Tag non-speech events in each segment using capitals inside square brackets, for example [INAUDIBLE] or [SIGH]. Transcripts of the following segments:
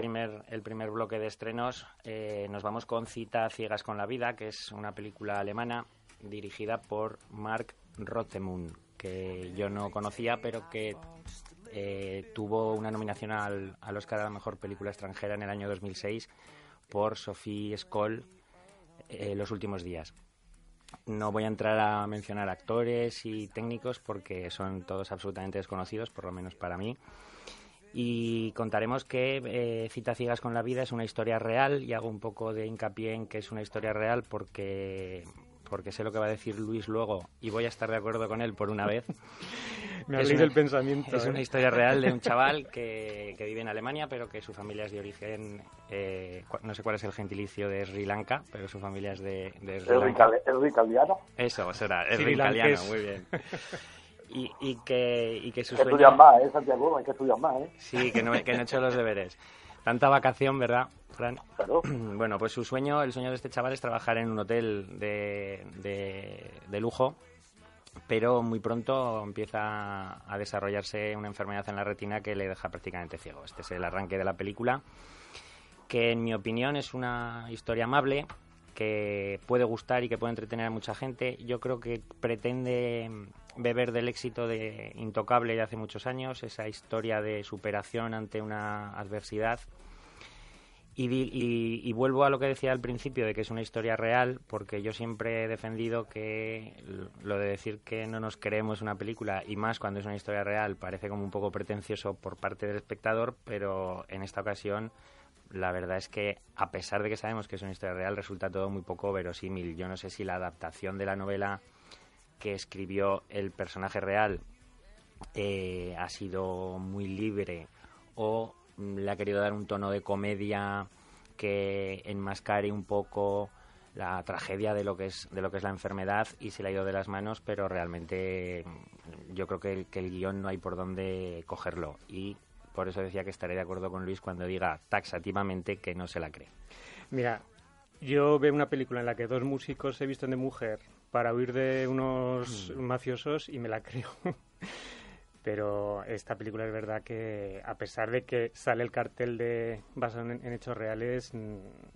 el primer bloque de estrenos, eh, nos vamos con Cita Ciegas con la Vida, que es una película alemana dirigida por Mark Rothemund, que yo no conocía, pero que eh, tuvo una nominación al, al, Oscar a la Mejor Película Extranjera en el año 2006 por Sophie Scholl, eh, Los Últimos Días. No voy a entrar a mencionar actores y técnicos porque son todos absolutamente desconocidos, por lo menos para mí. Y contaremos que eh, Cita Ciegas con la Vida es una historia real y hago un poco de hincapié en que es una historia real porque porque sé lo que va a decir Luis luego y voy a estar de acuerdo con él por una vez. [LAUGHS] Me ha leído el pensamiento. Es ¿eh? una historia real de un chaval [LAUGHS] que, que, vive en Alemania, pero que su familia es de origen, eh, no sé cuál es el gentilicio de Sri Lanka, pero su familia es de, de Sri Lanka. ¿Es ricaliano? Eso, será, es ricaliano, muy bien. [LAUGHS] Y, y, que, y que su que más, ¿eh, Santiago? Hay que estudiar más, ¿eh? Sí, que no, que no he hecho los deberes. Tanta vacación, ¿verdad, Fran? Claro. [CLEARS THROAT] Bueno, pues su sueño, el sueño de este chaval es trabajar en un hotel de, de, de lujo, pero muy pronto empieza a desarrollarse una enfermedad en la retina que le deja prácticamente ciego. Este es el arranque de la película, que en mi opinión es una historia amable, que puede gustar y que puede entretener a mucha gente. Yo creo que pretende beber del éxito de Intocable de hace muchos años, esa historia de superación ante una adversidad. Y, y, y, vuelvo a lo que decía al principio de que es una historia real, porque yo siempre he defendido que lo de decir que no nos creemos una película, y más cuando es una historia real, parece como un poco pretencioso por parte del espectador, pero en esta ocasión la verdad es que a pesar de que sabemos que es una historia real, resulta todo muy poco verosímil. Yo no sé si la adaptación de la novela que escribió el personaje real eh, ha sido muy libre o le ha querido dar un tono de comedia que enmascare un poco la tragedia de lo que es de lo que es la enfermedad y se le ha ido de las manos pero realmente yo creo que el, que el guion no hay por dónde cogerlo y por eso decía que estaré de acuerdo con Luis cuando diga taxativamente que no se la cree mira yo veo una película en la que dos músicos se visten de mujer para huir de unos mm. mafiosos y me la creo. [LAUGHS] Pero esta película es verdad que, a pesar de que sale el cartel de basado en, en hechos reales,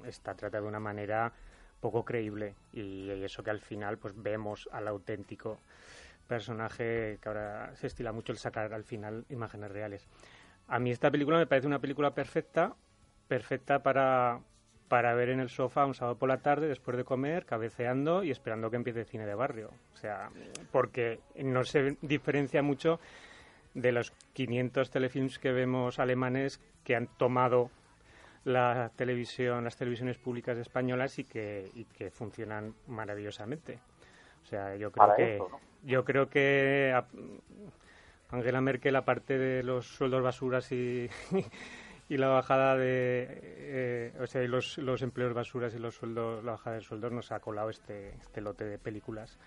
está tratada de una manera poco creíble. Y, y, eso que al final pues vemos al auténtico personaje que ahora se estila mucho el sacar al final imágenes reales. A mí esta película me parece una película perfecta, perfecta para, para ver en el sofá un sábado por la tarde después de comer, cabeceando y esperando que empiece el cine de barrio. O sea, porque no se diferencia mucho de los 500 telefilms que vemos alemanes que han tomado la televisión, las televisiones públicas españolas y que, y que funcionan maravillosamente. O sea, yo creo Para que eso, ¿no? yo creo que a- Angela Merkel aparte de los sueldos basuras y [LAUGHS] y la bajada de eh, o sea los, empleos basuras y los sueldos la bajada de sueldos nos ha colado este este lote de películas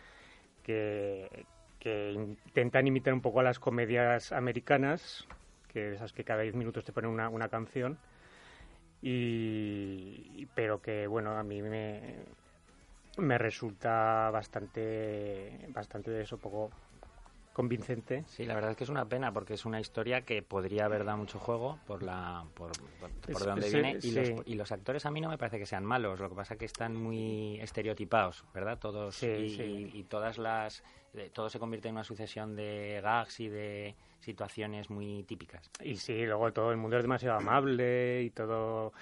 que, intentan imitar un poco a las comedias americanas que esas que cada 10 minutos te ponen una, canción. Y pero que bueno a mí me me resulta bastante bastante eso poco convincente Sí, la verdad es que es una pena porque es una historia que podría haber dado mucho juego por la por, por, por Es- de dónde sí, viene y, los, y los actores a mí no me parece que sean malos, lo que pasa es que están muy estereotipados, ¿verdad? Todos Sí, y, sí. y- y todas las eh, todo se convierte en una sucesión de gags y de situaciones muy típicas. Y sí, luego todo el mundo es demasiado amable y todo,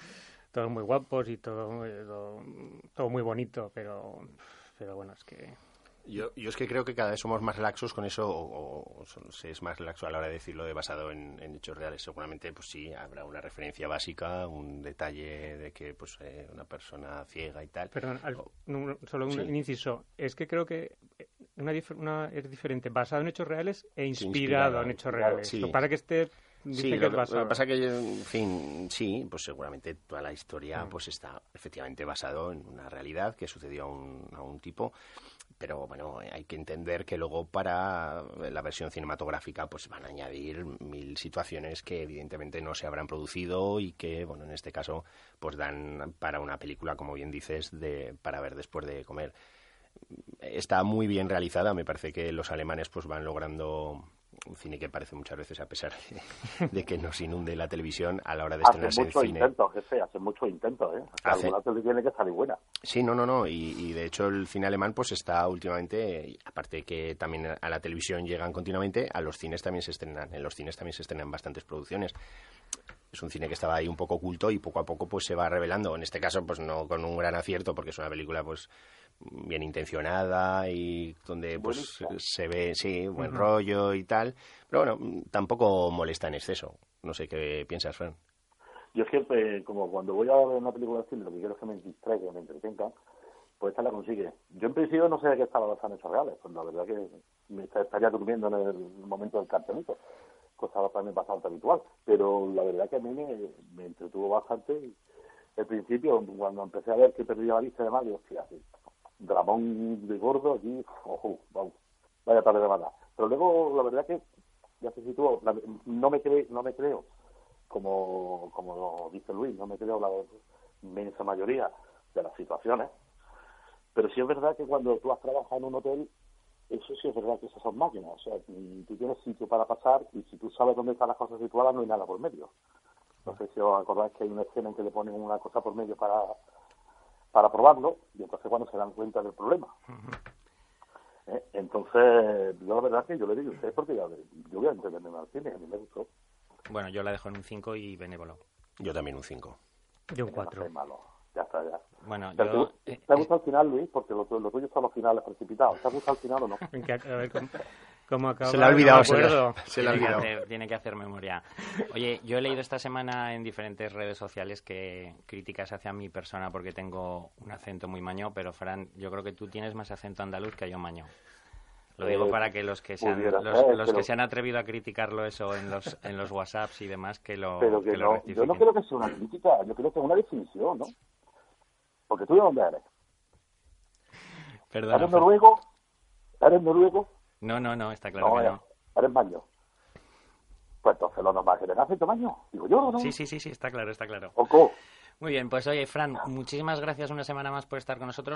todos muy guapos y todo, eh, todo, todo muy bonito, pero, pero bueno, es que... Yo, yo es que creo que cada vez somos más relaxos con eso, o, o son- se es más relaxo a la hora de decirlo de basado en, en hechos reales. Seguramente, pues sí, habrá una referencia básica, un detalle de que pues eh, una persona ciega y tal. Perdón, al- O- no, solo un, Sí. inciso. Es que creo que eh, una, una es diferente, basado en hechos reales e Sí, inspirado en hechos reales. sí. Para que esté dice Sí, que lo que pasa que, en fin, sí, pues seguramente toda la historia Mm. pues está efectivamente basado en una realidad que sucedió a un, a un tipo, pero bueno, hay que entender que luego para la versión cinematográfica pues van a añadir mil situaciones que evidentemente no se habrán producido y que, bueno, en este caso pues dan para una película, como bien dices, de para ver después de comer está muy bien realizada. Me parece que los alemanes pues van logrando un cine que parece muchas veces, a pesar [LAUGHS] de, que nos inunde la televisión, a la hora de estrenarse en cine... intentos, jefe, hacen muchos intentos, ¿eh? Hace... Alguna tele tiene que salir buena. Sí, no, no, no, y, de hecho el cine alemán pues está últimamente, aparte de que también a la televisión llegan continuamente, a los cines también se estrenan, en los cines también se estrenan bastantes producciones es un cine que estaba ahí un poco oculto y poco a poco pues se va revelando. En este caso, pues no con un gran acierto, porque es una película pues bien intencionada y donde pues se ve, sí, buen rollo y tal. Pero bueno, tampoco molesta en exceso. No sé qué piensas, Fran. Yo siempre, como cuando voy a ver una película de cine, lo que quiero es que me distraiga, que me entretenga, pues esta la consigue. Yo en principio no sé de qué estaba basada en hechos reales, pues la verdad que me estaría durmiendo en el momento del cartelito cosa para mí bastante habitual, pero la verdad que a mí me, entretuvo bastante. Al principio, cuando empecé a ver que perdía la vista de Mario, hostia, dramón de gordo, aquí, ojo, vaya tarde de mala. Pero luego, la verdad que, ya se situó, no me, creo, no me creo, como, como dice Luis, no me creo la inmensa mayoría de las situaciones, pero sí es verdad que cuando tú has trabajado en un hotel eso sí es verdad que esas son máquinas. O sea, tú tienes sitio para pasar y si tú sabes dónde están las cosas situadas, no hay nada por medio. No sé si os acordáis que hay una escena en que le ponen una cosa por medio para, para probarlo y entonces cuando se dan cuenta del problema. ¿Eh? Entonces, yo la verdad que yo le digo a usted porque yo, yo voy a entenderme al cine, a mí me gustó. Bueno, yo la dejo en un 5 y benévolo. Yo también un 5. Yo un 4. Ya está, ya. Bueno, ¿Te, yo, ¿te, ha gustado el final, Luis? Porque lo, lo tuyo son los finales precipitados. ¿Te ha gustado el final o no? [LAUGHS] a ver, ¿cómo, acaba? Se le ha olvidado, se, le ha olvidado. Tiene que, hacer, memoria. Oye, yo he leído esta semana en diferentes redes sociales que críticas hacia mi persona porque tengo un acento muy maño, pero Fran, yo creo que tú tienes más acento andaluz que yo maño. Lo digo eh, para que los que se han, los, que se han atrevido a criticarlo eso en los en los WhatsApps y demás que lo pero que, no, yo no creo que sea una crítica, yo creo que es una definición, ¿no? Porque tú de dónde eres. Perdón. ¿Eres noruego? ¿Eres noruego? No, no, no, está claro que no. ¿Eres maño? Pues entonces lo normal que tengas tu maño. Digo yo, ¿no? Sí, sí, sí, sí, está claro, está claro. Oco. Muy bien, pues oye, Fran, muchísimas gracias una semana más por estar con nosotros.